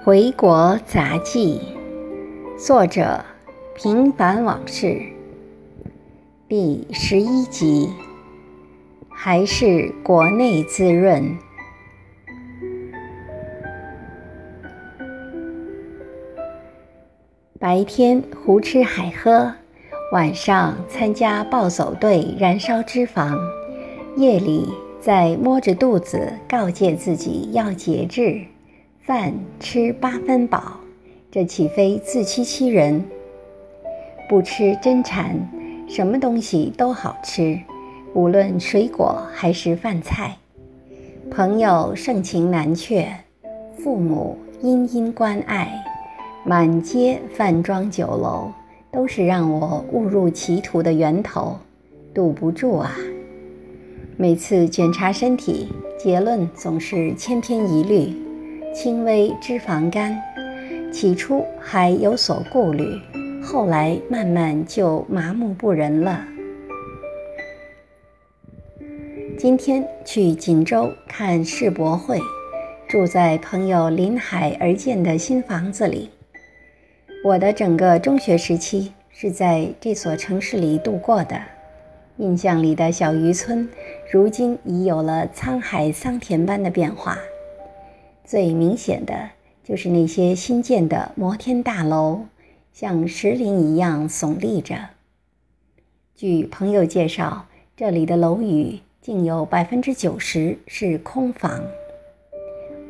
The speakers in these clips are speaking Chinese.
《回国杂记》，作者：平凡往事，第十一集，还是国内滋润。白天胡吃海喝，晚上参加暴走队燃烧脂肪，夜里再摸着肚子告诫自己要节制。饭吃八分饱，这岂非自欺欺人？不吃真馋，什么东西都好吃，无论水果还是饭菜。朋友盛情难却，父母殷殷关爱，满街饭庄酒楼，都是让我误入歧途的源头，堵不住啊！每次检查身体，结论总是千篇一律。轻微脂肪肝，起初还有所顾虑，后来慢慢就麻木不仁了。今天去锦州看世博会，住在朋友临海而建的新房子里。我的整个中学时期是在这所城市里度过的，印象里的小渔村，如今已有了沧海桑田般的变化。最明显的就是那些新建的摩天大楼，像石林一样耸立着。据朋友介绍，这里的楼宇竟有百分之九十是空房。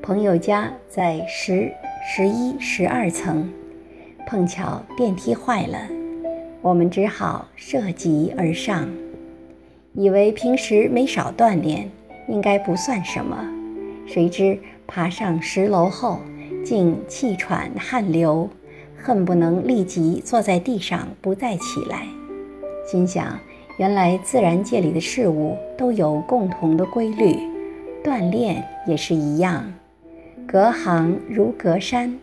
朋友家在十、十一、十二层，碰巧电梯坏了，我们只好涉级而上。以为平时没少锻炼，应该不算什么，谁知。爬上十楼后，竟气喘汗流，恨不能立即坐在地上不再起来。心想，原来自然界里的事物都有共同的规律，锻炼也是一样。隔行如隔山，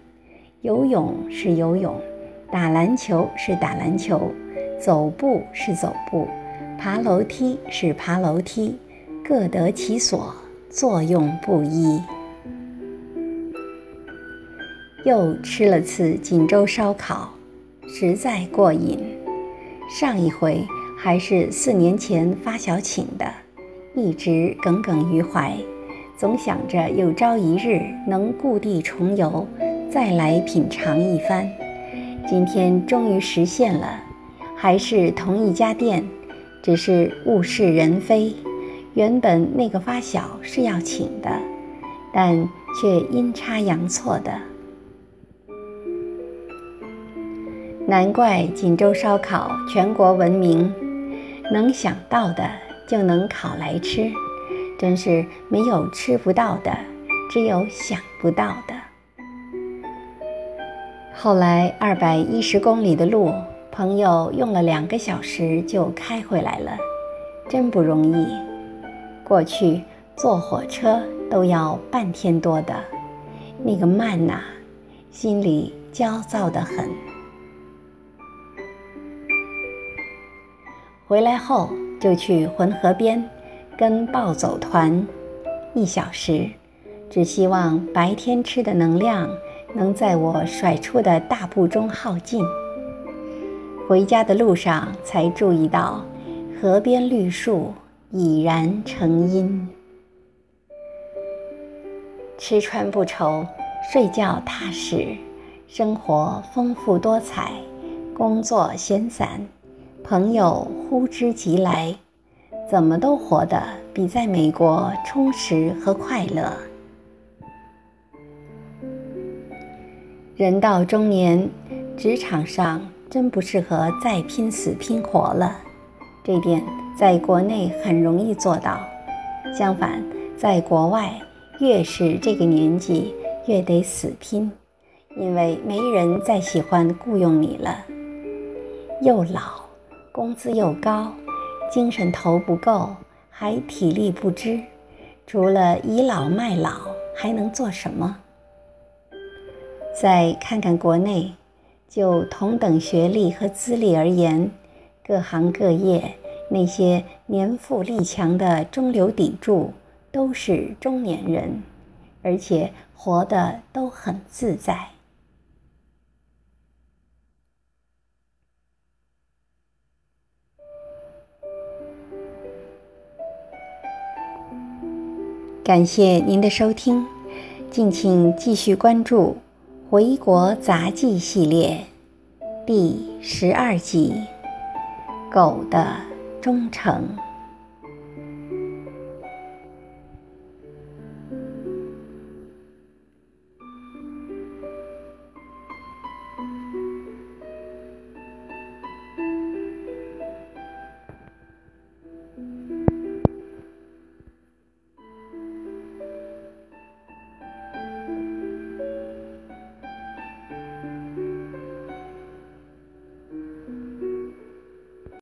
游泳是游泳，打篮球是打篮球，走步是走步，爬楼梯是爬楼梯，各得其所，作用不一。又吃了次锦州烧烤，实在过瘾。上一回还是四年前发小请的，一直耿耿于怀，总想着有朝一日能故地重游，再来品尝一番。今天终于实现了，还是同一家店，只是物是人非。原本那个发小是要请的，但却阴差阳错的。难怪锦州烧烤全国闻名，能想到的就能烤来吃，真是没有吃不到的，只有想不到的。后来二百一十公里的路，朋友用了两个小时就开回来了，真不容易。过去坐火车都要半天多的，那个慢呐，心里焦躁得很。回来后就去浑河边跟暴走团一小时，只希望白天吃的能量能在我甩出的大步中耗尽。回家的路上才注意到，河边绿树已然成荫。吃穿不愁，睡觉踏实，生活丰富多彩，工作闲散。朋友呼之即来，怎么都活得比在美国充实和快乐。人到中年，职场上真不适合再拼死拼活了，这点在国内很容易做到。相反，在国外，越是这个年纪，越得死拼，因为没人再喜欢雇佣你了，又老。工资又高，精神头不够，还体力不支，除了倚老卖老，还能做什么？再看看国内，就同等学历和资历而言，各行各业那些年富力强的中流砥柱都是中年人，而且活得都很自在。感谢您的收听，敬请继续关注《回国杂技》系列第十二集《狗的忠诚》。